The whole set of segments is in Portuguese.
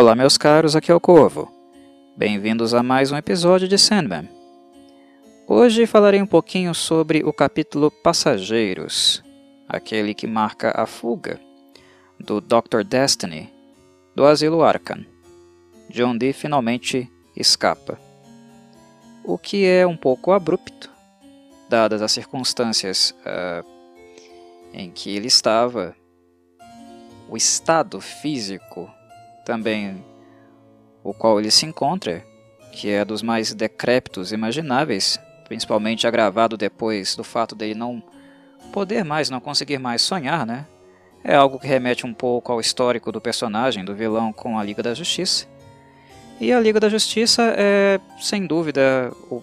Olá, meus caros, aqui é o Corvo. Bem-vindos a mais um episódio de Sandman. Hoje falarei um pouquinho sobre o capítulo Passageiros, aquele que marca a fuga do Dr. Destiny do asilo Arkham. John Dee finalmente escapa. O que é um pouco abrupto, dadas as circunstâncias uh, em que ele estava, o estado físico também o qual ele se encontra, que é dos mais decrépitos imagináveis, principalmente agravado depois do fato dele não poder mais, não conseguir mais sonhar, né? É algo que remete um pouco ao histórico do personagem, do vilão com a Liga da Justiça. E a Liga da Justiça é, sem dúvida, o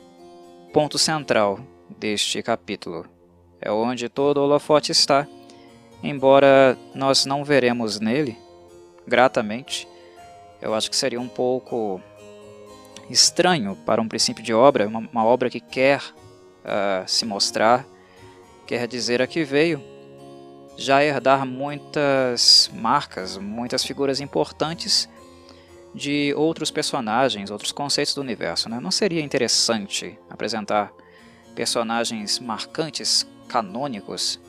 ponto central deste capítulo. É onde todo o holofote está, embora nós não veremos nele, gratamente, eu acho que seria um pouco estranho para um princípio de obra, uma, uma obra que quer uh, se mostrar, quer dizer a que veio, já herdar muitas marcas, muitas figuras importantes de outros personagens, outros conceitos do universo. Né? Não seria interessante apresentar personagens marcantes, canônicos,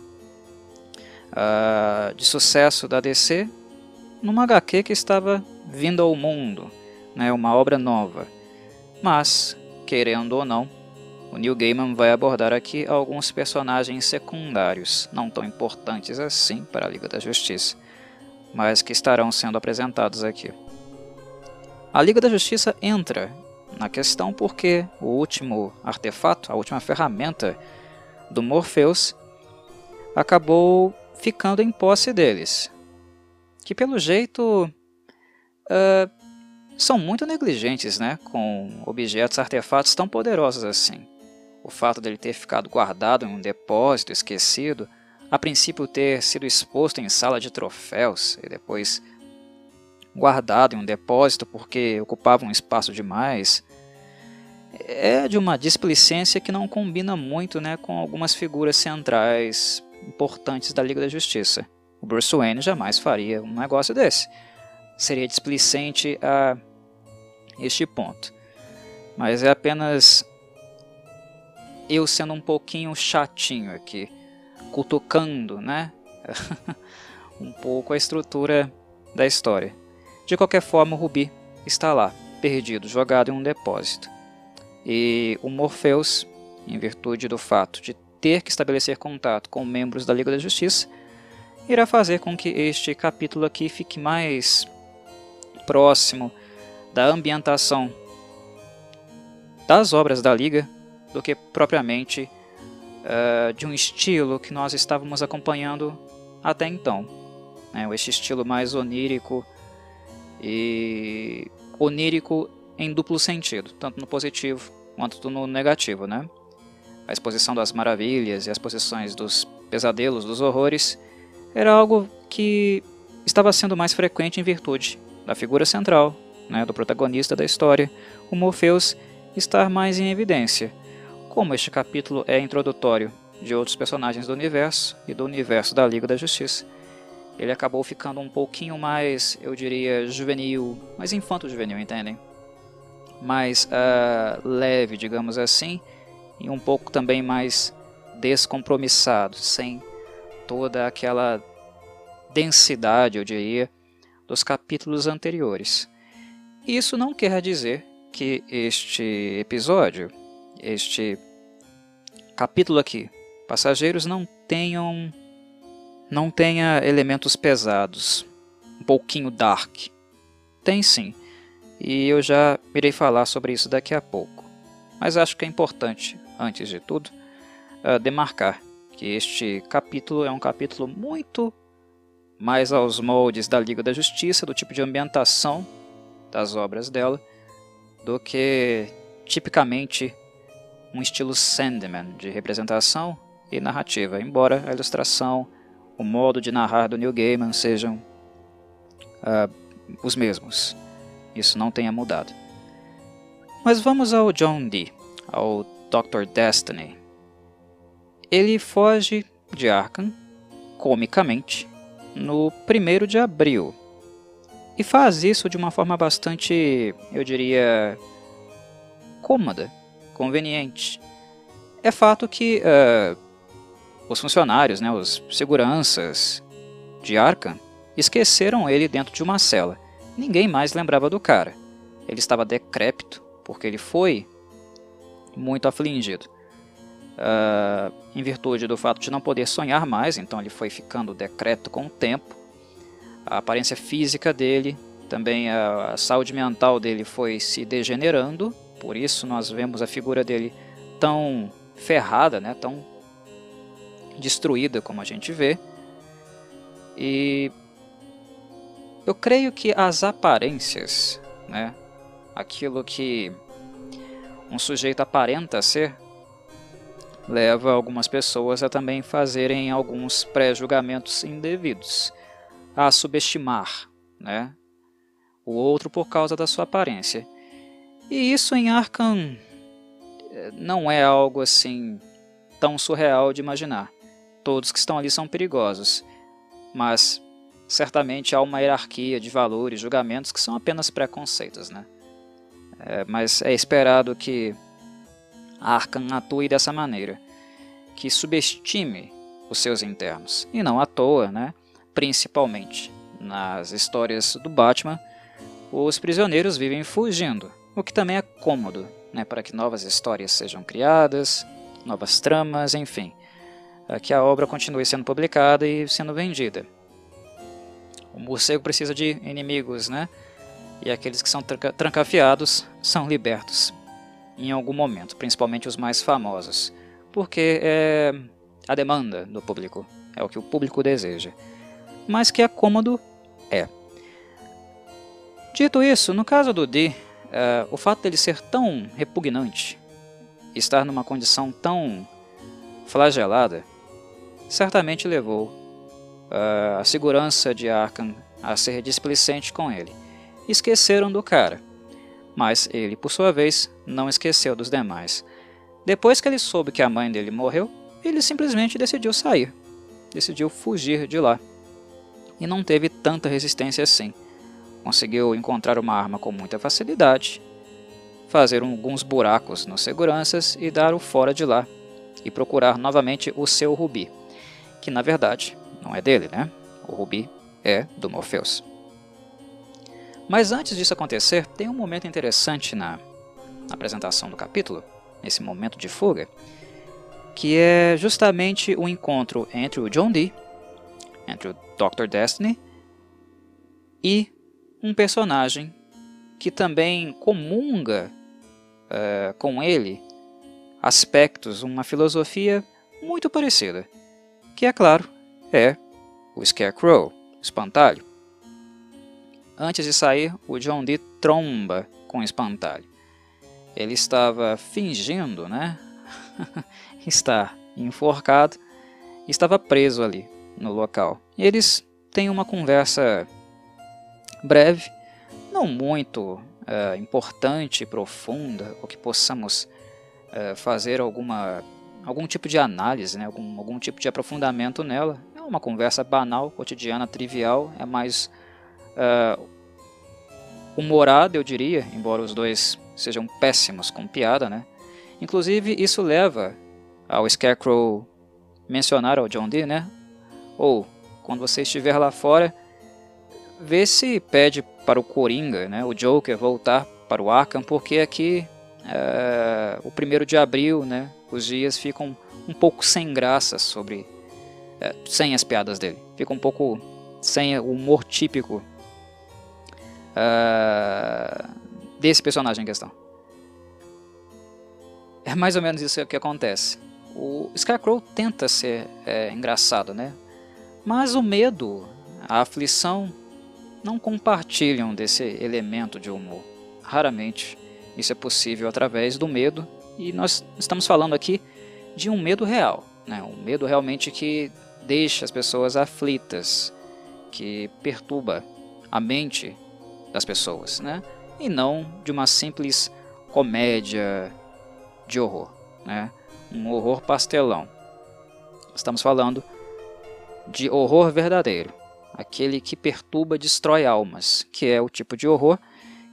uh, de sucesso da DC numa HQ que estava vindo ao mundo, né, uma obra nova. Mas, querendo ou não, o Neil Gaiman vai abordar aqui alguns personagens secundários, não tão importantes assim para a Liga da Justiça, mas que estarão sendo apresentados aqui. A Liga da Justiça entra na questão porque o último artefato, a última ferramenta do Morpheus, acabou ficando em posse deles, que pelo jeito uh, são muito negligentes né, com objetos, artefatos tão poderosos assim. O fato dele ter ficado guardado em um depósito esquecido, a princípio ter sido exposto em sala de troféus e depois guardado em um depósito porque ocupava um espaço demais, é de uma displicência que não combina muito né, com algumas figuras centrais importantes da Liga da Justiça. O Bruce Wayne jamais faria um negócio desse. Seria displicente a este ponto. Mas é apenas eu sendo um pouquinho chatinho aqui, cutucando, né? um pouco a estrutura da história. De qualquer forma, o Rubi está lá, perdido, jogado em um depósito. E o Morpheus, em virtude do fato de ter que estabelecer contato com membros da Liga da Justiça, irá fazer com que este capítulo aqui fique mais próximo da ambientação das obras da Liga do que propriamente uh, de um estilo que nós estávamos acompanhando até então. Né? Este estilo mais onírico e onírico em duplo sentido, tanto no positivo quanto no negativo. Né? A exposição das maravilhas e as posições dos pesadelos, dos horrores, era algo que estava sendo mais frequente em virtude da figura central, né, do protagonista da história, o Morpheus, estar mais em evidência. Como este capítulo é introdutório de outros personagens do universo e do universo da Liga da Justiça, ele acabou ficando um pouquinho mais, eu diria, juvenil, mais infanto-juvenil, entendem? Mais uh, leve, digamos assim, e um pouco também mais descompromissado, sem toda aquela densidade, eu diria, dos capítulos anteriores. Isso não quer dizer que este episódio, este capítulo aqui, Passageiros não tenham não tenha elementos pesados, um pouquinho dark. Tem sim, e eu já irei falar sobre isso daqui a pouco. Mas acho que é importante, antes de tudo, uh, demarcar que este capítulo é um capítulo muito mais aos moldes da Liga da Justiça, do tipo de ambientação das obras dela, do que tipicamente um estilo Sandman de representação e narrativa, embora a ilustração, o modo de narrar do Neil Gaiman sejam uh, os mesmos. Isso não tenha mudado. Mas vamos ao John Dee, ao Dr. Destiny, ele foge de Arkham, comicamente, no 1 de abril. e faz isso de uma forma bastante, eu diria, cômoda, conveniente. É fato que uh, os funcionários, né, os seguranças de Arkham, esqueceram ele dentro de uma cela. Ninguém mais lembrava do cara. Ele estava decrépito, porque ele foi muito afligido. Uh, em virtude do fato de não poder sonhar mais, então ele foi ficando decrépito com o tempo. A aparência física dele, também a, a saúde mental dele foi se degenerando, por isso nós vemos a figura dele tão ferrada, né, tão destruída como a gente vê. E eu creio que as aparências, né, aquilo que um sujeito aparenta ser, leva algumas pessoas a também fazerem alguns pré-julgamentos indevidos, a subestimar né, o outro por causa da sua aparência. E isso em Arkham eh, não é algo assim tão surreal de imaginar. Todos que estão ali são perigosos, mas certamente há uma hierarquia de valores, julgamentos que são apenas preconceitos, né? É, mas é esperado que Arkham atue dessa maneira, que subestime os seus internos. E não à toa, né? principalmente nas histórias do Batman, os prisioneiros vivem fugindo, o que também é cômodo né? para que novas histórias sejam criadas, novas tramas, enfim, que a obra continue sendo publicada e sendo vendida. O morcego precisa de inimigos, né? e aqueles que são tranca trancafiados são libertos em algum momento, principalmente os mais famosos, porque é a demanda do público, é o que o público deseja. Mas que é cômodo, é. Dito isso, no caso do D, uh, o fato dele ser tão repugnante, estar numa condição tão flagelada, certamente levou uh, a segurança de Arkham a ser displicente com ele esqueceram do cara. Mas ele, por sua vez, não esqueceu dos demais. Depois que ele soube que a mãe dele morreu, ele simplesmente decidiu sair. Decidiu fugir de lá. E não teve tanta resistência assim. Conseguiu encontrar uma arma com muita facilidade, fazer alguns buracos nos seguranças e dar o fora de lá. E procurar novamente o seu Rubi. Que na verdade não é dele, né? O Rubi é do Morpheus. Mas antes disso acontecer, tem um momento interessante na, na apresentação do capítulo, nesse momento de fuga, que é justamente o encontro entre o John Dee, entre o Dr. Destiny e um personagem que também comunga uh, com ele aspectos, uma filosofia muito parecida, que é claro, é o Scarecrow, espantalho. Antes de sair, o John Dee tromba com o espantalho. Ele estava fingindo, né? estar enforcado, estava preso ali no local. E eles têm uma conversa breve, não muito uh, importante, profunda, ou que possamos uh, fazer alguma algum tipo de análise, né? algum, algum tipo de aprofundamento nela. É uma conversa banal, cotidiana, trivial, é mais uh, humorada, eu diria, embora os dois sejam péssimos com piada, né? Inclusive, isso leva ao Scarecrow mencionar ao John Dee, né? Ou, quando você estiver lá fora, vê se pede para o Coringa, né? O Joker voltar para o Arkham, porque aqui, é, o primeiro de abril, né? Os dias ficam um pouco sem graça sobre... É, sem as piadas dele. Fica um pouco sem o humor típico uh, desse personagem em questão. É mais ou menos isso que acontece. O Scarecrow tenta ser é, engraçado, né? Mas o medo, a aflição, não compartilham desse elemento de humor. Raramente isso é possível através do medo, e nós estamos falando aqui de um medo real, né? um medo realmente que deixa as pessoas aflitas, que perturba a mente das pessoas, né? E não de uma simples comédia de horror, né? Um horror pastelão. Estamos falando de horror verdadeiro, aquele que perturba destrói almas, que é o tipo de horror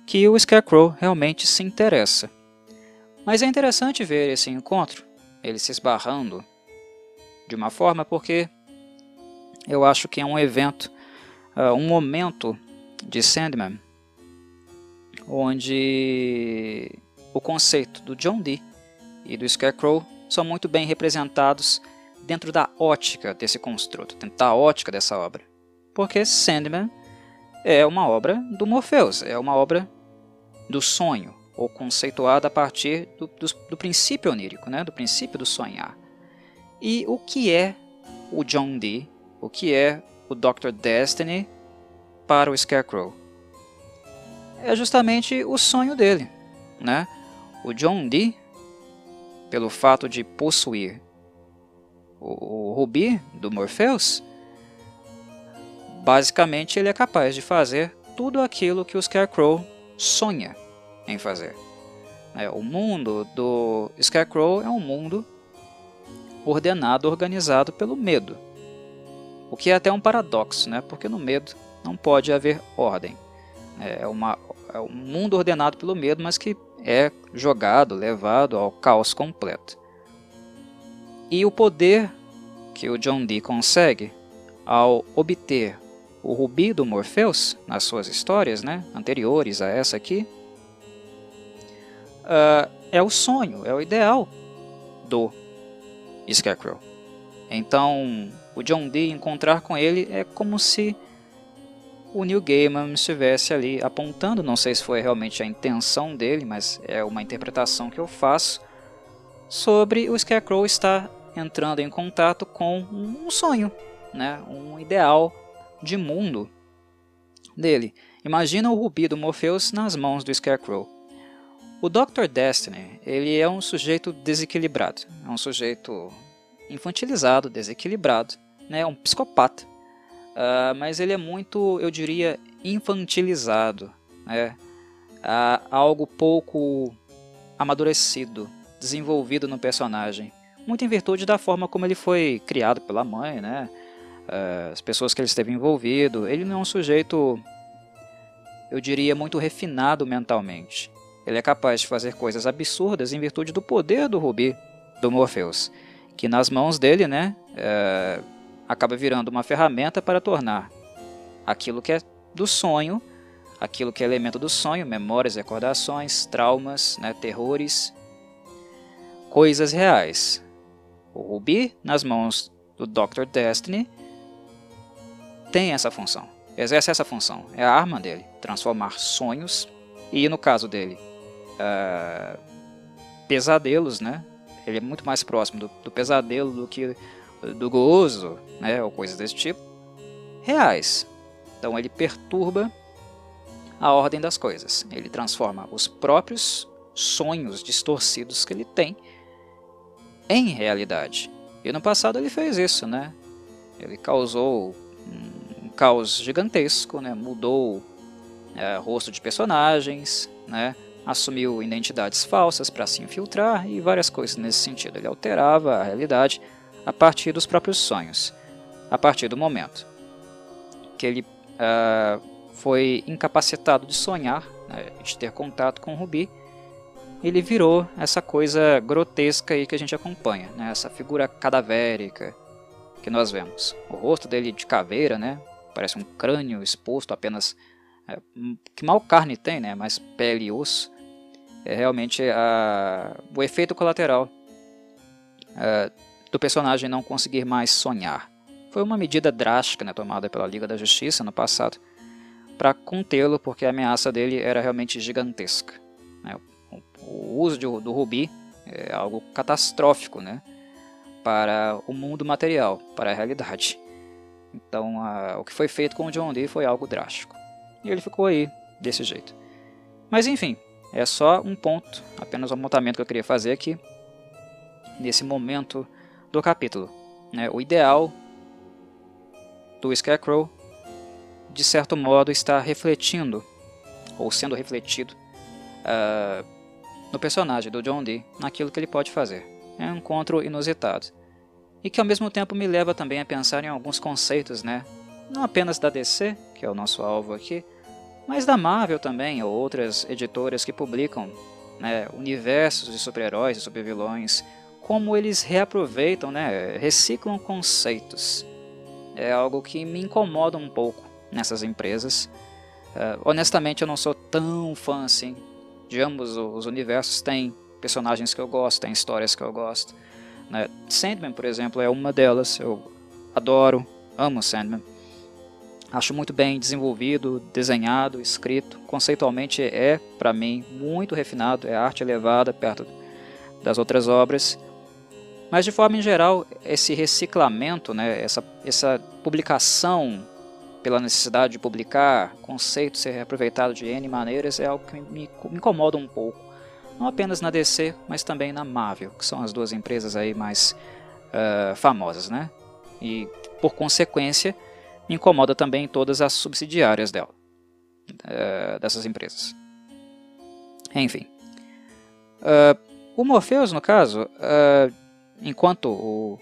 que o Scarecrow realmente se interessa. Mas é interessante ver esse encontro, ele se esbarrando de uma forma, porque eu acho que é um evento, uh, um momento de Sandman, onde o conceito do John Dee e do Scarecrow são muito bem representados dentro da ótica desse construto, dentro da ótica dessa obra. Porque Sandman é uma obra do Morpheus, é uma obra do sonho, ou conceituada a partir do, do, do princípio onírico, né? do princípio do sonhar. E o que é o John Dee, o que é o Dr. Destiny para o Scarecrow? É justamente o sonho dele. Né? O John Dee, pelo fato de possuir o, o Rubi do Morpheus, basicamente ele é capaz de fazer tudo aquilo que o Scarecrow sonha em fazer. É, o mundo do Scarecrow é um mundo ordenado, organizado pelo medo. O que é até um paradoxo, né? porque no medo não pode haver ordem. É, uma, é um mundo ordenado pelo medo, mas que é jogado, levado ao caos completo. E o poder que o John Dee consegue ao obter o rubi do Morpheus nas suas histórias né, anteriores a essa aqui uh, é o sonho, é o ideal do Scarecrow. Então, o John Dee encontrar com ele é como se o Neil Gaiman estivesse ali apontando, não sei se foi realmente a intenção dele, mas é uma interpretação que eu faço, sobre o Scarecrow estar entrando em contato com um sonho, né? um ideal de mundo dele. Imagina o rubi do Morpheus nas mãos do Scarecrow. O Dr. Destiny, ele é um sujeito desequilibrado, é um sujeito infantilizado, desequilibrado, né? um psicopata, uh, mas ele é muito, eu diria, infantilizado, né? Uh, algo pouco amadurecido, desenvolvido no personagem, muito em virtude da forma como ele foi criado pela mãe, né? Uh, as pessoas que ele esteve envolvido. Ele não é um sujeito, eu diria, muito refinado mentalmente. Ele é capaz de fazer coisas absurdas em virtude do poder do Rubi do Morpheus, que nas mãos dele, né, é, acaba virando uma ferramenta para tornar aquilo que é do sonho, aquilo que é elemento do sonho, memórias, recordações, traumas, né, terrores, coisas reais. O Rubi, nas mãos do Dr. Destiny, tem essa função, exerce essa função, é a arma dele, transformar sonhos, e no caso dele, uh, pesadelos, né? Ele é muito mais próximo do, do, pesadelo do que do gozo, né? Ou coisas desse tipo. Reais. Então ele perturba a ordem das coisas. Ele transforma os próprios sonhos distorcidos que ele tem em realidade. E no passado ele fez isso, né? Ele causou um caos gigantesco, né? Mudou é, rosto de personagens, né? assumiu identidades falsas para se infiltrar e várias coisas nesse sentido. Ele alterava a realidade a partir dos próprios sonhos, a partir do momento que ele uh, foi incapacitado de sonhar, né, de ter contato com o Rubi, ele virou essa coisa grotesca aí que a gente acompanha, né, essa figura cadavérica que nós vemos. O rosto dele de caveira, né, parece um crânio exposto apenas é, que mal carne tem, né, mas pele e osso é realmente a, o efeito colateral é, do personagem não conseguir mais sonhar. Foi uma medida drástica né, tomada pela Liga da Justiça no passado para contê-lo, porque a ameaça dele era realmente gigantesca. Né? O, uso de, do rubi é algo catastrófico né, para o mundo material, para a realidade. Então, a, o que foi feito com o John Dee foi algo drástico. E ele ficou aí, desse jeito. Mas enfim, é só um ponto, apenas um apontamento que eu queria fazer aqui, nesse momento do capítulo. Né? O ideal do Scarecrow, de certo modo, está refletindo, ou sendo refletido, uh, no personagem do John Dee, naquilo que ele pode fazer. É um encontro inusitado. E que ao mesmo tempo me leva também a pensar em alguns conceitos né, não apenas da DC, que é o nosso alvo aqui, mas da Marvel também, ou outras editoras que publicam né, universos de super-heróis e super-vilões, como eles reaproveitam, né, reciclam conceitos. É algo que me incomoda um pouco nessas empresas. Uh, honestamente, eu não sou tão fã assim de ambos os universos. Tem personagens que eu gosto, tem histórias que eu gosto. Né? Sandman, por exemplo, é uma delas. Eu adoro, amo Sandman. Acho muito bem desenvolvido, desenhado, escrito. Conceitualmente é, para mim, muito refinado, é arte elevada perto das outras obras. Mas de forma em geral, esse reciclamento, né, essa, essa publicação pela necessidade de publicar, conceito ser reaproveitado de N maneiras, é algo que me, me incomoda um pouco. Não apenas na DC, mas também na Marvel, que são as duas empresas aí mais uh, famosas, né? E por consequência, me incomoda também todas as subsidiárias dela, uh, dessas empresas. Enfim. Uh, o Morpheus, no caso, uh, enquanto o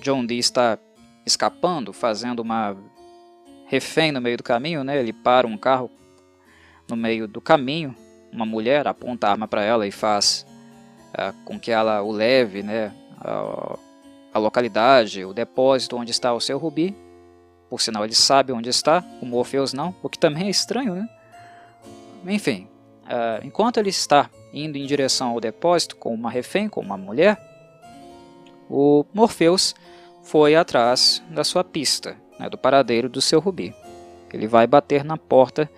John Dee está escapando, fazendo uma refém no meio do caminho, né, ele para um carro no meio do caminho, uma mulher aponta a arma para ela e faz com que ela o leve né, a localidade, o depósito onde está o seu rubi, por sinal, ele sabe onde está, o Morpheus não, o que também é estranho, né? Enfim, uh, enquanto ele está indo em direção ao depósito com uma refém, com uma mulher, o Morpheus foi atrás da sua pista, né, do paradeiro do seu rubi. Ele vai bater na porta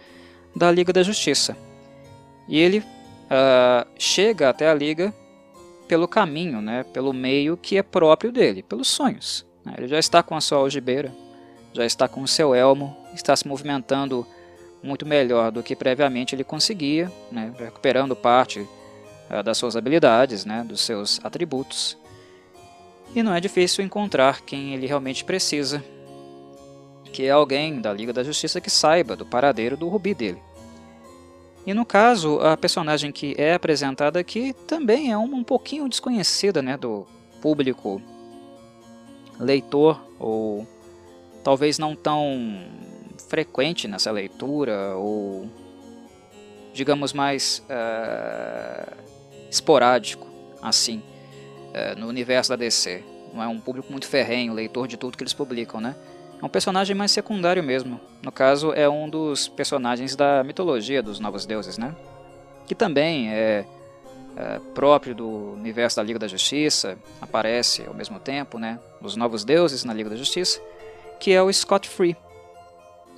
da Liga da Justiça. E ele uh, chega até a Liga pelo caminho, né, pelo meio que é próprio dele, pelos sonhos. Né? Ele já está com a sua algibeira, já está com o seu elmo, está se movimentando muito melhor do que previamente ele conseguia, né, recuperando parte uh, das suas habilidades, né, dos seus atributos. E não é difícil encontrar quem ele realmente precisa, que é alguém da Liga da Justiça que saiba do paradeiro do rubi dele. E no caso, a personagem que é apresentada aqui também é uma um pouquinho desconhecida né, do público leitor ou talvez não tão frequente nessa leitura ou digamos mais uh, esporádico assim uh, no universo da DC não é um público muito ferrenho leitor de tudo que eles publicam né? É um personagem mais secundário mesmo. No caso é um dos personagens da mitologia dos novos deuses né? Que também é, é próprio do universo da Liga da Justiça aparece ao mesmo tempo né? Os novos deuses na Liga da Justiça que é o Scott Free,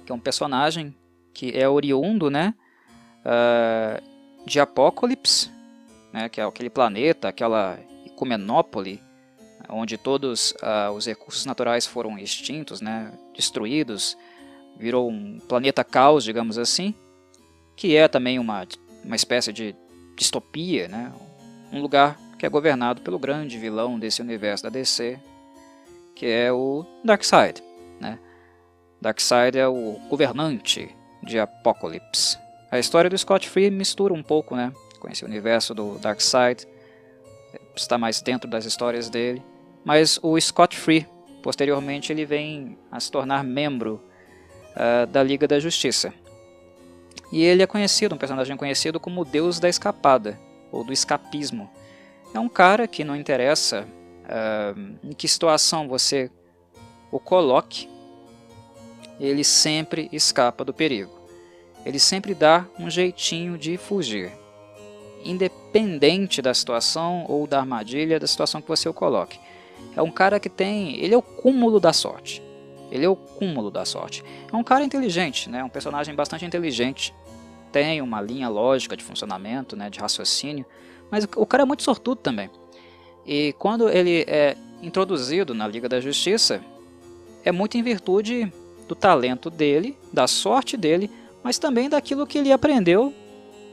que é um personagem que é oriundo, né, uh, de Apocalipse, né, que é aquele planeta, aquela Icumenópole, onde todos uh, os recursos naturais foram extintos, né, destruídos, virou um planeta caos, digamos assim, que é também uma, uma espécie de distopia, né, um lugar que é governado pelo grande vilão desse universo da DC, que é o Darkseid. Né? Darkseid é o governante de Apocalypse. A história do Scott Free mistura um pouco né, com esse universo do Darkseid, está mais dentro das histórias dele. Mas o Scott Free, posteriormente, ele vem a se tornar membro uh, da Liga da Justiça. E ele é conhecido, um personagem conhecido como o Deus da Escapada, ou do escapismo. É um cara que não interessa uh, em que situação você o coloque, ele sempre escapa do perigo. Ele sempre dá um jeitinho de fugir, independente da situação ou da armadilha da situação que você o coloque. É um cara que tem, ele é o cúmulo da sorte. Ele é o cúmulo da sorte. É um cara inteligente, né? Um personagem bastante inteligente. Tem uma linha lógica de funcionamento, né? De raciocínio. Mas o cara é muito sortudo também. E quando ele é introduzido na Liga da Justiça, é muito em virtude do talento dele, da sorte dele, mas também daquilo que ele aprendeu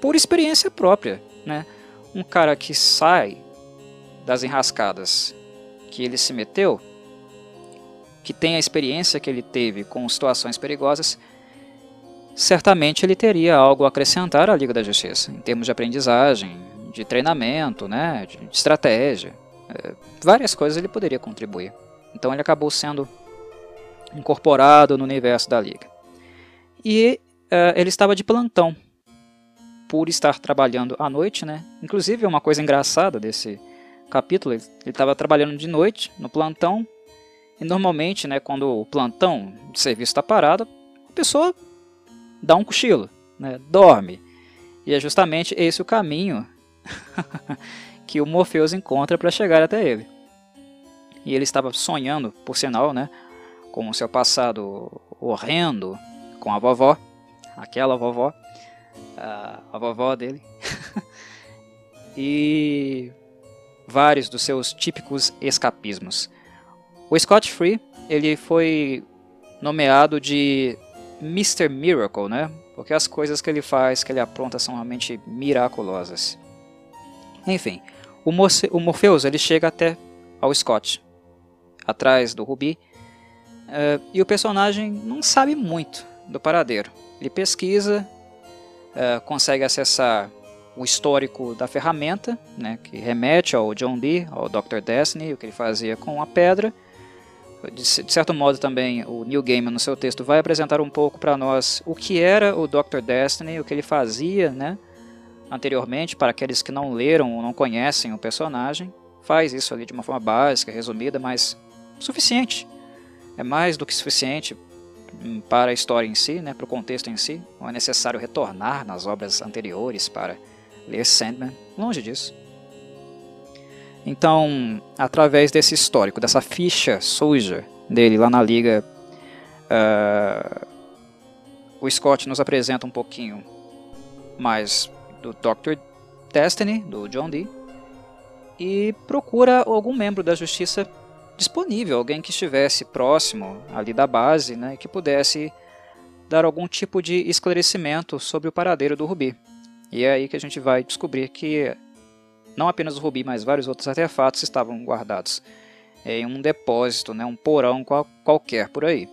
por experiência própria. Né? Um cara que sai das enrascadas que ele se meteu, que tem a experiência que ele teve com situações perigosas, certamente ele teria algo a acrescentar à Liga da Justiça, em termos de aprendizagem, de treinamento, né, de estratégia. É, várias coisas ele poderia contribuir. Então ele acabou sendo incorporado no universo da Liga. E uh, ele estava de plantão por estar trabalhando à noite, né? Inclusive, uma coisa engraçada desse capítulo, ele estava trabalhando de noite no plantão e normalmente, né, quando o plantão de serviço está parado, a pessoa dá um cochilo, né, dorme. E é justamente esse o caminho que o Morpheus encontra para chegar até ele. E ele estava sonhando, por sinal, né, com o seu passado horrendo com a vovó, aquela vovó, a, a vovó dele, e vários dos seus típicos escapismos. O Scott Free ele foi nomeado de Mr. Miracle, né? Porque as coisas que ele faz, que ele apronta, são realmente miraculosas. Enfim, o, Morse, o Morpheus ele chega até ao Scott, atrás do Ruby, uh, e o personagem não sabe muito do paradeiro. Ele pesquisa, uh, consegue acessar o histórico da ferramenta, né, que remete ao John Dee, ao Dr. Destiny, o que ele fazia com a pedra. De, certo modo também o Neil Gaiman no seu texto vai apresentar um pouco para nós o que era o Dr. Destiny, o que ele fazia né, anteriormente, para aqueles que não leram ou não conhecem o personagem. Faz isso ali de uma forma básica, resumida, mas suficiente. É mais do que suficiente para a história em si, né, para o contexto em si. Não é necessário retornar nas obras anteriores para ler Sandman, longe disso. Então, através desse histórico, dessa ficha suja dele lá na liga, uh, o Scott nos apresenta um pouquinho mais do Dr. Destiny, do John Dee, e procura algum membro da justiça disponível, alguém que estivesse próximo ali da base, né, que pudesse dar algum tipo de esclarecimento sobre o paradeiro do Rubi. E é aí que a gente vai descobrir que não apenas o rubi, mas vários outros artefatos estavam guardados em um depósito, né, um porão qual, qualquer por aí.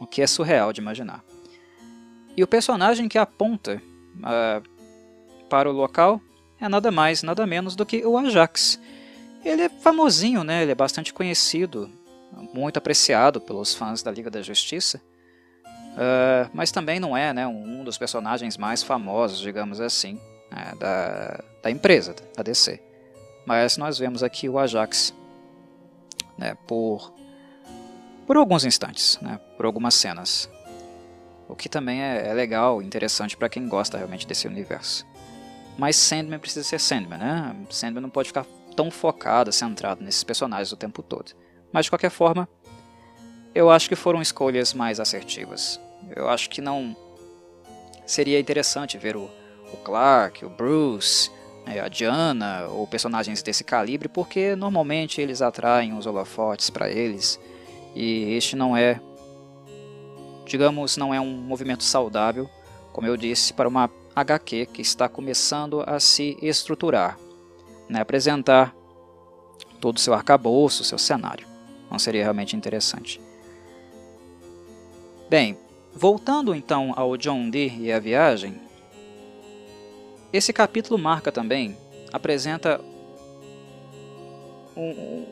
O que é surreal de imaginar. E o personagem que aponta uh, para o local é nada mais, nada menos do que o Ajax. Ele é famosinho, né? ele é bastante conhecido, muito apreciado pelos fãs da Liga da Justiça. Uh, mas também não é né, um dos personagens mais famosos, digamos assim, né, da, da empresa, da DC. Mas nós vemos aqui o Ajax né, por, por alguns instantes, né, por algumas cenas. O que também é, é legal, interessante para quem gosta realmente desse universo. Mas Sandman precisa ser Sandman, né? Sandman não pode ficar tão focado, centrado nesses personagens o tempo todo. Mas de qualquer forma, eu acho que foram escolhas mais assertivas. Eu acho que não seria interessante ver o, o Clark, o Bruce, né, a Diana ou personagens desse calibre, porque normalmente eles atraem os holofotes para eles e este não é, digamos, não é um movimento saudável, como eu disse, para uma HQ que está começando a se estruturar, né, apresentar todo o seu arcabouço, seu cenário. Não seria realmente interessante. Bem, Voltando então ao John Dee e a viagem, esse capítulo marca também, apresenta um,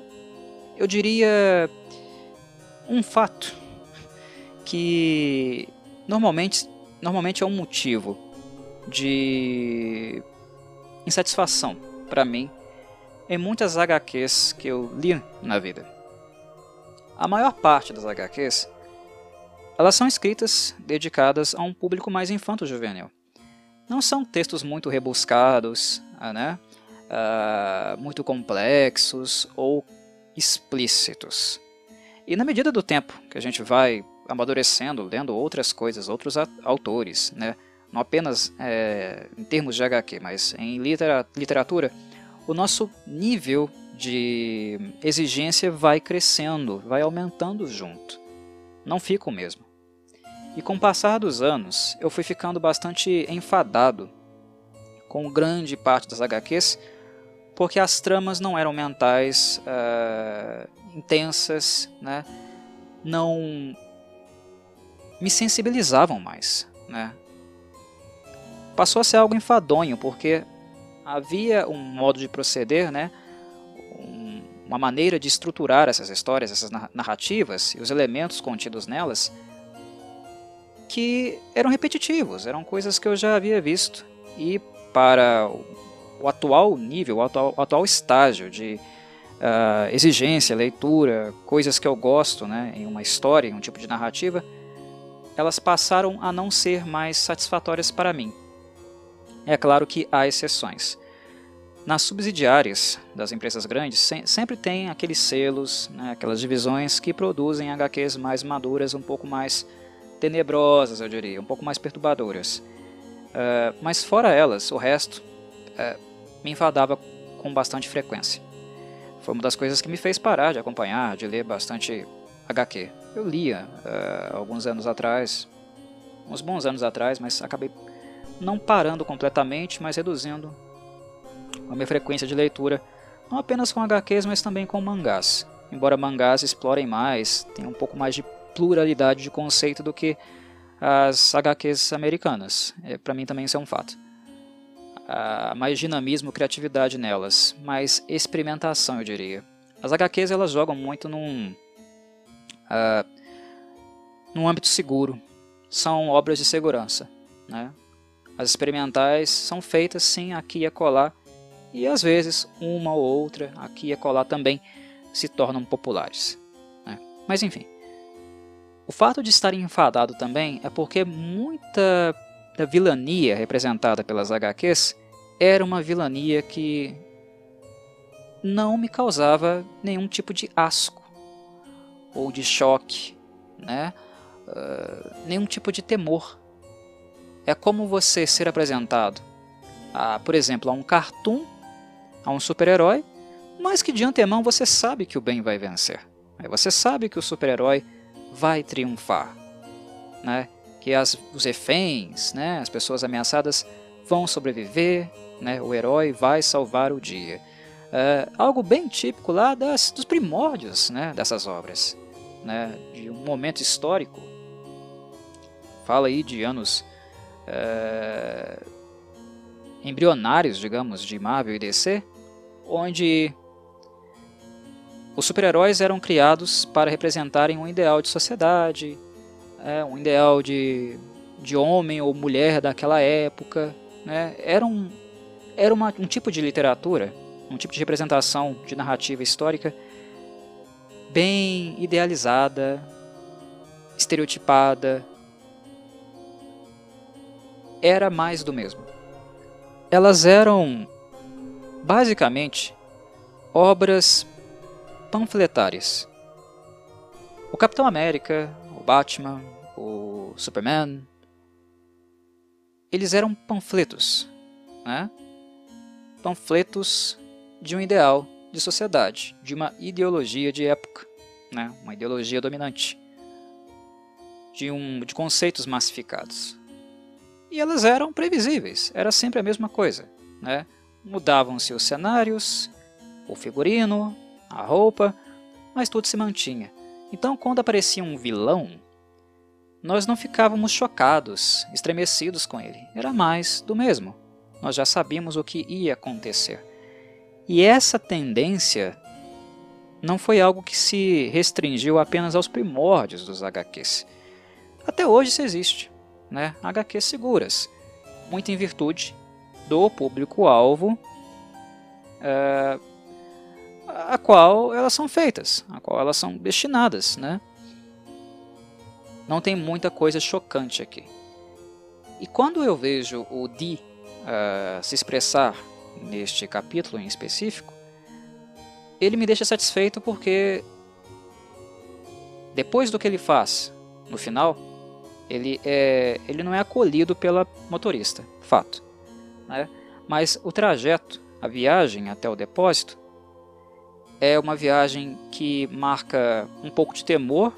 eu diria um fato que normalmente, normalmente é um motivo de insatisfação para mim em muitas HQs que eu li na vida. A maior parte das HQs elas são escritas dedicadas a um público mais infanto-juvenil. Não são textos muito rebuscados, ah, né? Uh, muito complexos ou explícitos. E na medida do tempo que a gente vai amadurecendo, lendo outras coisas, outros autores, né? não apenas é, em termos de HQ, mas em literatura, o nosso nível de exigência vai crescendo, vai aumentando junto. Não fica o mesmo. E com o passar dos anos, eu fui ficando bastante enfadado com grande parte das HQs, porque as tramas não eram mentais, uh, intensas, né? não me sensibilizavam mais. Né? Passou a ser algo enfadonho, porque havia um modo de proceder, né? um, uma maneira de estruturar essas histórias, essas narrativas e os elementos contidos nelas que eram repetitivos, eram coisas que eu já havia visto e para o atual nível, o atual, o atual estágio de uh, exigência, leitura, coisas que eu gosto né, em uma história, em um tipo de narrativa, elas passaram a não ser mais satisfatórias para mim. É claro que há exceções. Nas subsidiárias das empresas grandes, sempre tem aqueles selos, né, aquelas divisões que produzem HQs mais maduras, um pouco mais tenebrosas, eu diria, um pouco mais perturbadoras. Uh, mas fora elas, o resto uh, me enfadava com bastante frequência. Foi uma das coisas que me fez parar de acompanhar, de ler bastante HQ. Eu lia uh, alguns anos atrás, uns bons anos atrás, mas acabei não parando completamente, mas reduzindo a minha frequência de leitura, não apenas com HQs, mas também com mangás. Embora mangás explorem mais, tenham um pouco mais de pluralidade de conceito do que as HQs americanas. É, Para mim também isso é um fato uh, mais dinamismo, criatividade nelas, mais experimentação, eu diria. As HQs elas jogam muito num, uh, num âmbito seguro, são obras de segurança. Né? As experimentais são feitas sim aqui e acolá, e às vezes uma ou outra aqui e acolá também se tornam populares. Né? Mas enfim, o fato de estar enfadado também é porque muita da vilania representada pelas HQs era uma vilania que não me causava nenhum tipo de asco ou de choque, né? Uh, nenhum tipo de temor. É como você ser apresentado, a, por exemplo, a um cartoon, a um super-herói, mas que de antemão você sabe que o bem vai vencer. Você sabe que o super-herói vai triunfar. Né? que as, os reféns, né, as pessoas ameaçadas vão sobreviver, né, o herói vai salvar o dia. É, algo bem típico lá das, dos primórdios né, dessas obras, né, de um momento histórico. Fala aí de anos é, embrionários, digamos, de Marvel e DC, onde os super-heróis eram criados para representarem um ideal de sociedade, é, um ideal de, de homem ou mulher daquela época. Né? Era, um, era uma, um tipo de literatura, um tipo de representação de narrativa histórica bem idealizada, estereotipada. Era mais do mesmo. Elas eram basicamente obras panfletárias. O Capitão América, o Batman, o Superman, eles eram panfletos, né? panfletos de um ideal de sociedade, de uma ideologia de época, né? uma ideologia dominante, de, um, de conceitos massificados. E elas eram previsíveis, era sempre a mesma coisa. Né? Mudavam-se os cenários, o figurino, a roupa, mas tudo se mantinha. Então, quando aparecia um vilão, nós não ficávamos chocados, estremecidos com ele. Era mais do mesmo. Nós já sabíamos o que ia acontecer. E essa tendência não foi algo que se restringiu apenas aos primórdios dos HQs. Até hoje isso existe, né? HQs seguras, muito em virtude do público-alvo é, a qual elas são feitas, a qual elas são destinadas, né? não tem muita coisa chocante aqui. E quando eu vejo o Di uh, se expressar neste capítulo em específico, ele me deixa satisfeito porque depois do que ele faz no final, ele, é, ele não é acolhido pela motorista, fato. Né? Mas o trajeto, a viagem até o depósito, é uma viagem que marca um pouco de temor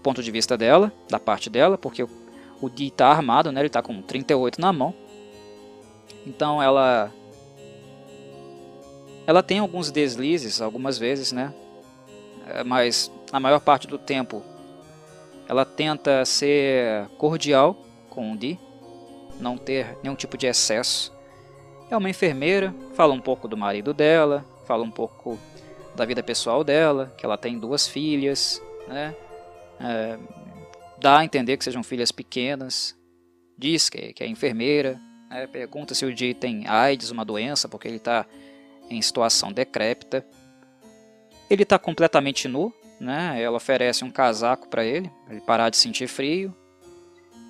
ponto de vista dela, da parte dela, porque o, Di está armado, né? Ele está com 38 na mão. Então ela ela tem alguns deslizes algumas vezes, né? É, mas na maior parte do tempo ela tenta ser cordial com o Di, não ter nenhum tipo de excesso. É uma enfermeira, fala um pouco do marido dela, fala um pouco da vida pessoal dela, que ela tem duas filhas, né? É, dá a entender que sejam filhas pequenas, diz que, que é enfermeira, né? pergunta se o Dee tem AIDS, uma doença, porque ele está em situação decrépita. Ele está completamente nu, né? ela oferece um casaco para ele, para ele parar de sentir frio.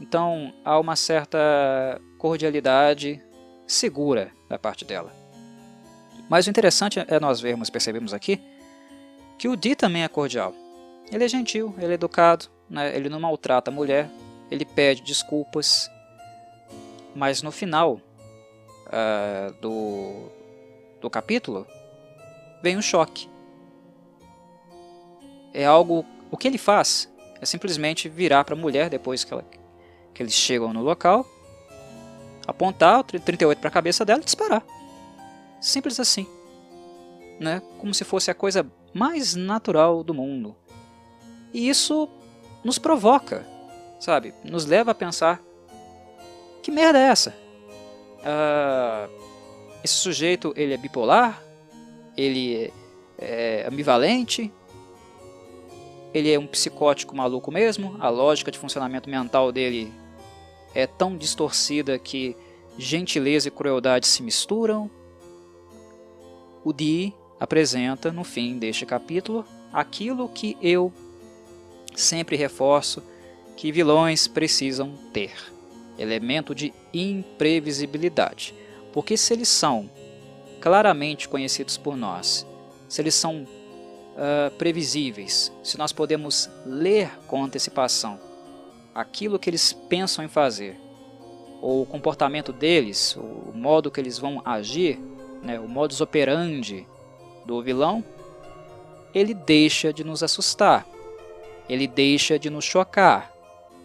Então há uma certa cordialidade segura da parte dela. Mas o interessante é nós vermos, percebemos aqui, que o Dee também é cordial. Ele é gentil, ele é educado, né? ele não maltrata a mulher, ele pede desculpas, mas no final uh, do, do capítulo vem um choque. É algo. O que ele faz é simplesmente virar para a mulher depois que, ela, que eles chegam no local, apontar o 38 para a cabeça dela e disparar. Simples assim. Né? Como se fosse a coisa mais natural do mundo. E isso nos provoca, sabe? Nos leva a pensar: que merda é essa? Uh, esse sujeito ele é bipolar? Ele é ambivalente? Ele é um psicótico maluco mesmo? A lógica de funcionamento mental dele é tão distorcida que gentileza e crueldade se misturam? O Dee apresenta, no fim deste capítulo, aquilo que eu sempre reforço que vilões precisam ter: elemento de imprevisibilidade. Porque se eles são claramente conhecidos por nós, se eles são uh, previsíveis, se nós podemos ler com antecipação aquilo que eles pensam em fazer, ou o comportamento deles, o modo que eles vão agir, né, o modus operandi do vilão, ele deixa de nos assustar ele deixa de nos chocar.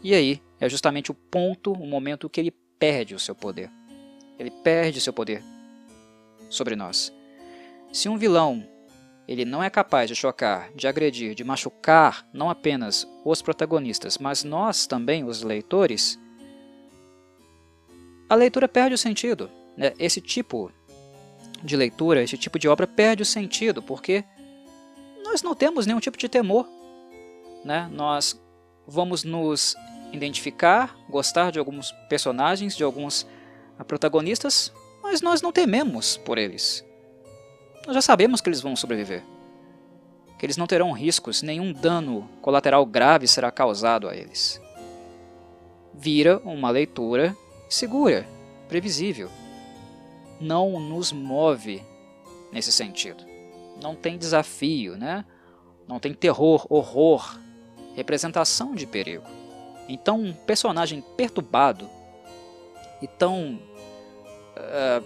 E aí é justamente o ponto, o momento que ele perde o seu poder. Ele perde seu poder sobre nós. Se um vilão ele não é capaz de chocar, de agredir, de machucar não apenas os protagonistas, mas nós também, os leitores, a leitura perde o sentido. Né? Esse tipo de leitura, esse tipo de obra perde o sentido, porque nós não temos nenhum tipo de temor né, nós vamos nos identificar, gostar de alguns personagens, de alguns protagonistas, mas nós não tememos por eles. Nós já sabemos que eles vão sobreviver. Que eles não terão riscos, nenhum dano colateral grave será causado a eles. Vira uma leitura segura, previsível. Não nos move nesse sentido. Não tem desafio, né? Não tem terror, horror, representação de perigo. Então, um personagem perturbado e tão uh,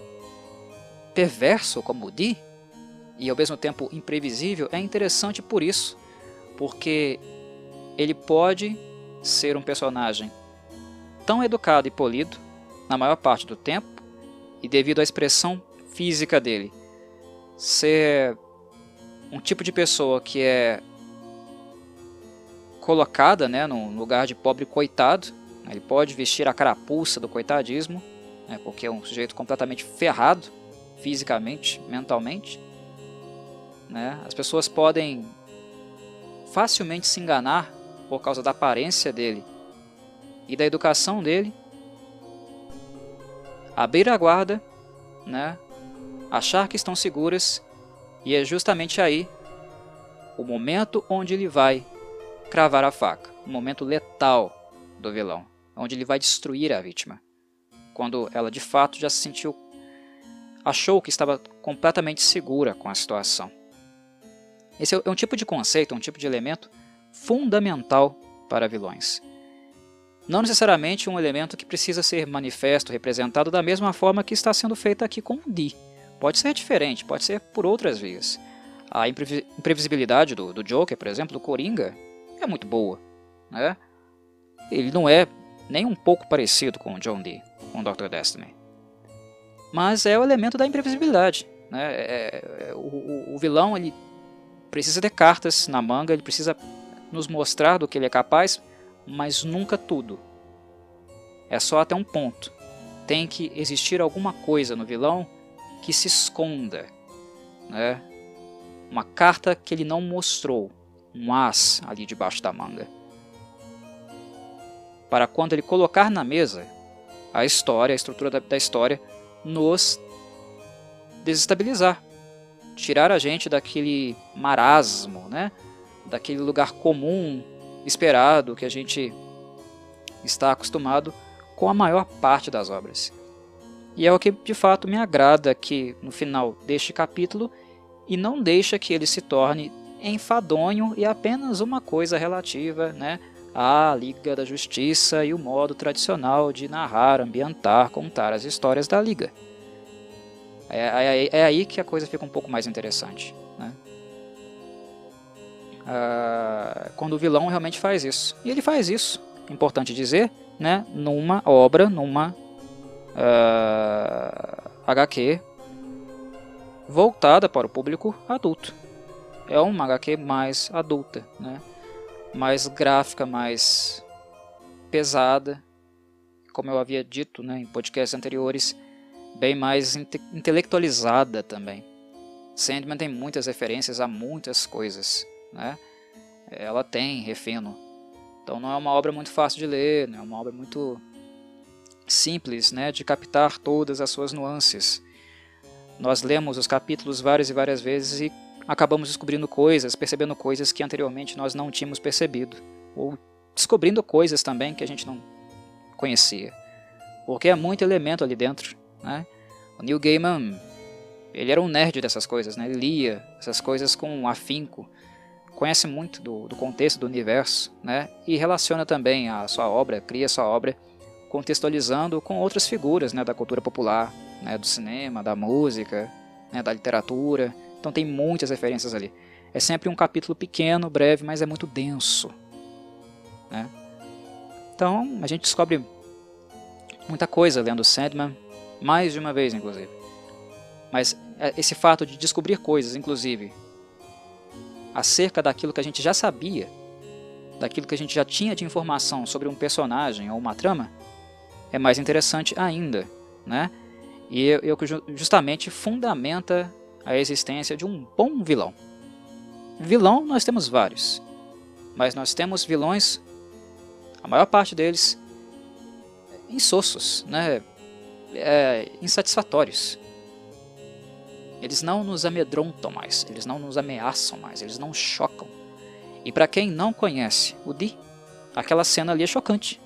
perverso como o Dee, e ao mesmo tempo imprevisível, é interessante por isso, porque ele pode ser um personagem tão educado e polido na maior parte do tempo, e devido à expressão física dele, ser um tipo de pessoa que é colocada né, no lugar de pobre coitado. Ele pode vestir a carapuça do coitadismo, né, porque é um sujeito completamente ferrado, fisicamente, mentalmente. Né? As pessoas podem facilmente se enganar por causa da aparência dele e da educação dele, abrir a guarda, né? achar que estão seguras, e é justamente aí o momento onde ele vai cravar a faca, o momento letal do vilão, onde ele vai destruir a vítima. Quando ela de fato já se sentiu achou que estava completamente segura com a situação. Esse é um tipo de conceito, um tipo de elemento fundamental para vilões. Não necessariamente um elemento que precisa ser manifesto, representado da mesma forma que está sendo feito aqui com o Di. Pode ser diferente, pode ser por outras vias. A imprevisibilidade do, do Joker, por exemplo, do Coringa, é muito boa. Né? Ele não é nem um pouco parecido com o John Dee, com o Dr. Destiny. Mas é o elemento da imprevisibilidade. Né? É, é, é, o, o, vilão ele precisa ter cartas na manga, ele precisa nos mostrar do que ele é capaz, mas nunca tudo. É só até um ponto. Tem que existir alguma coisa no vilão que se esconda. Né? uma carta que ele não mostrou, um as ali debaixo da manga. Para quando ele colocar na mesa, a história, a estrutura da, da história, nos desestabilizar, tirar a gente daquele marasmo, né? daquele lugar comum, esperado, que a gente está acostumado com a maior parte das obras. E é o que de fato me agrada aqui no final deste capítulo e não deixa que ele se torne enfadonho e apenas uma coisa relativa né, à Liga da Justiça e o modo tradicional de narrar, ambientar, contar as histórias da Liga. É, é, é aí que a coisa fica um pouco mais interessante. Né? Ah, quando o vilão realmente faz isso. E ele faz isso, importante dizer, né, numa obra, numa uh, ah, HQ voltada para o público adulto. É uma HQ mais adulta, né? mais gráfica, mais pesada, como eu havia dito né, em podcasts anteriores, bem mais inte intelectualizada também. Sandman tem muitas referências a muitas coisas, né? Ela tem refino. Então não é uma obra muito fácil de ler, não é uma obra muito simples, né, de captar todas as suas nuances. Nós lemos os capítulos várias e várias vezes e acabamos descobrindo coisas, percebendo coisas que anteriormente nós não tínhamos percebido, ou descobrindo coisas também que a gente não conhecia, porque é muito elemento ali dentro, né? O Neil Gaiman, ele era um nerd dessas coisas, né? Ele lia essas coisas com afinco, conhece muito do, do contexto do universo, né? E relaciona também a sua obra, cria sua obra contextualizando com outras figuras né, da cultura popular, né, do cinema, da música, né, da literatura. Então tem muitas referências ali. É sempre um capítulo pequeno, breve, mas é muito denso. Né? Então a gente descobre muita coisa lendo Sandman, mais de uma vez, inclusive. Mas é, esse fato de descobrir coisas, inclusive, acerca daquilo que a gente já sabia, daquilo que a gente já tinha de informação sobre um personagem ou uma trama, é mais interessante ainda, né? E eu justamente fundamenta a existência de um bom vilão. Vilão nós temos vários, mas nós temos vilões, a maior parte deles, insossos, né? É, insatisfatórios. Eles não nos amedrontam mais, eles não nos ameaçam mais, eles não chocam. E para quem não conhece o Di, aquela cena ali é chocante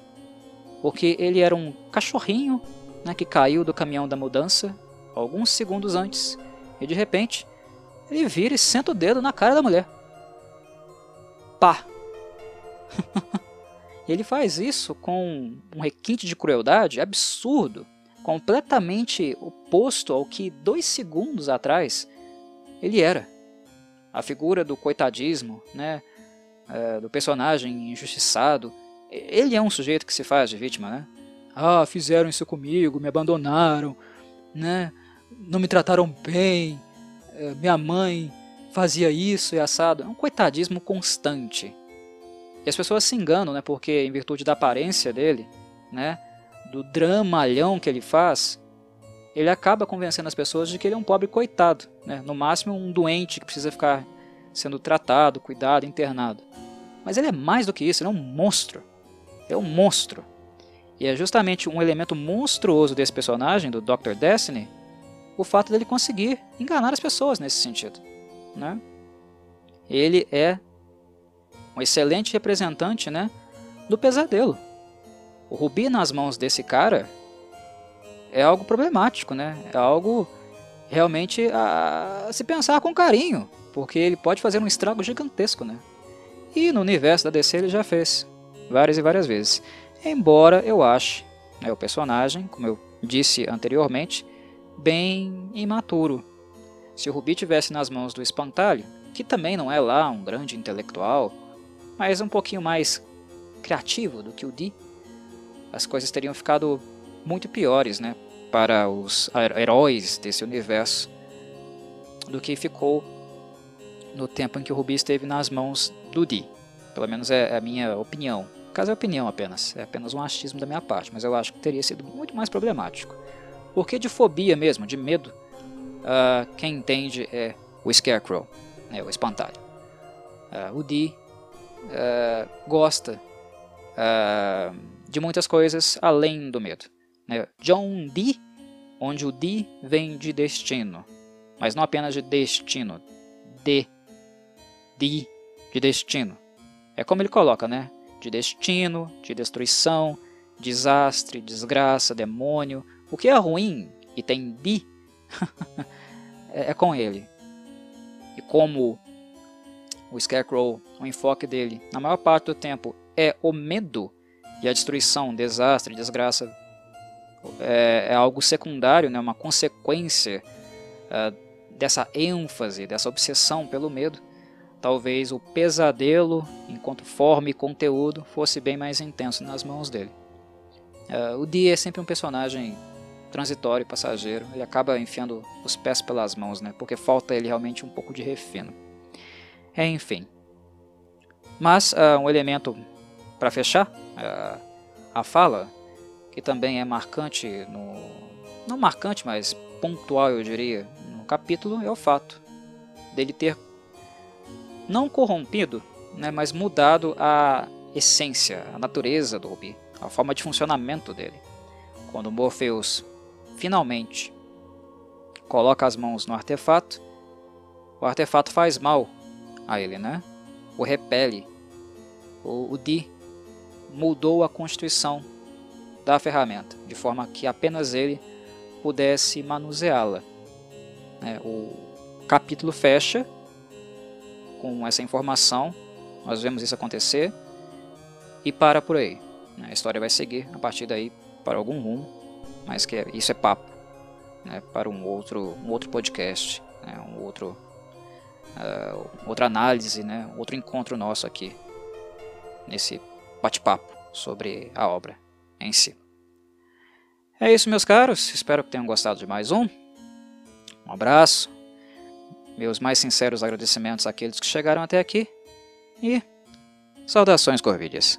porque ele era um cachorrinho né, que caiu do caminhão da mudança alguns segundos antes e de repente ele vira e senta o dedo na cara da mulher. Pá! ele faz isso com um requinte de crueldade absurdo, completamente oposto ao que dois segundos atrás ele era. A figura do coitadismo, né, é, do personagem injustiçado, ele é um sujeito que se faz de vítima, né? Ah, fizeram isso comigo, me abandonaram, né? Não me trataram bem, eh, minha mãe fazia isso e assado. É um coitadismo constante. E as pessoas se enganam, né? Porque em virtude da aparência dele, né? Do dramalhão que ele faz, ele acaba convencendo as pessoas de que ele é um pobre coitado, né? No máximo um doente que precisa ficar sendo tratado, cuidado, internado. Mas ele é mais do que isso, ele é um monstro é um monstro. E é justamente um elemento monstruoso desse personagem, do Dr. Destiny, o fato dele conseguir enganar as pessoas nesse sentido. Né? Ele é um excelente representante né, do pesadelo. O rubi nas mãos desse cara é algo problemático, né? é algo realmente a se pensar com carinho, porque ele pode fazer um estrago gigantesco. Né? E no universo da DC ele já fez várias e várias vezes. Embora eu ache né, o personagem, como eu disse anteriormente, bem imaturo. Se o Rubi tivesse nas mãos do Espantalho, que também não é lá um grande intelectual, mas um pouquinho mais criativo do que o Di, as coisas teriam ficado muito piores né, para os heróis desse universo do que ficou no tempo em que o Rubi esteve nas mãos do Di. Pelo menos é a minha opinião. Caso é opinião apenas, é apenas um achismo da minha parte, mas eu acho que teria sido muito mais problemático. Porque de fobia mesmo, de medo, uh, quem entende é o Scarecrow. né, o espantalho. Uh, o Dee uh, gosta uh, de muitas coisas além do medo. Né? John Dee, onde o Dee vem de destino, mas não apenas de destino, de, de, de destino. É como ele coloca, né? De destino, de destruição, desastre, desgraça, demônio. O que é ruim e tem di é, é com ele. E como o Scarecrow, o enfoque dele, na maior parte do tempo, é o medo e a destruição, desastre, desgraça, é, é algo secundário, né, uma consequência uh, dessa ênfase, dessa obsessão pelo medo, talvez o pesadelo, enquanto forma e conteúdo, fosse bem mais intenso nas mãos dele. Uh, o Dee é sempre um personagem transitório, passageiro, ele acaba enfiando os pés pelas mãos, né, porque falta ele realmente um pouco de refino. É, enfim. Mas uh, um elemento para fechar uh, a fala, que também é marcante, no, não marcante, mas pontual eu diria, no capítulo, é o fato dele ter não corrompido, né, mas mudado a essência, a natureza do Rubi, a forma de funcionamento dele. Quando Morpheus finalmente coloca as mãos no artefato, o artefato faz mal a ele, né? O repele. O, o Di mudou a constituição da ferramenta, de forma que apenas ele pudesse manuseá-la. Né? O capítulo fecha com essa informação, nós vemos isso acontecer e para por aí. Né? A história vai seguir a partir daí para algum rumo, mas que é, isso é papo né? para um outro, um outro podcast, né? um outro uh, outra análise, né, outro encontro nosso aqui nesse bate-papo sobre a obra em si. É isso, meus caros. Espero que tenham gostado de mais um. Um abraço. Meus mais sinceros agradecimentos àqueles que chegaram até aqui. E saudações, Corvídeas.